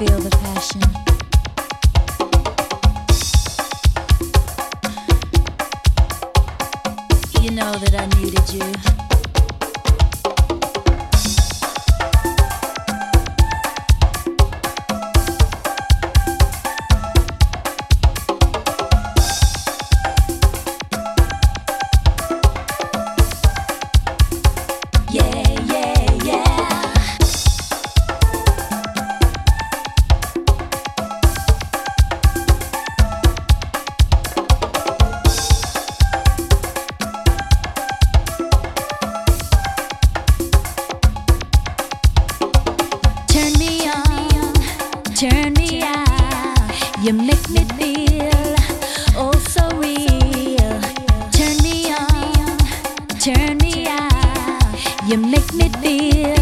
You turn me out. You make me feel oh so real. Turn me on, turn me out. You make me feel.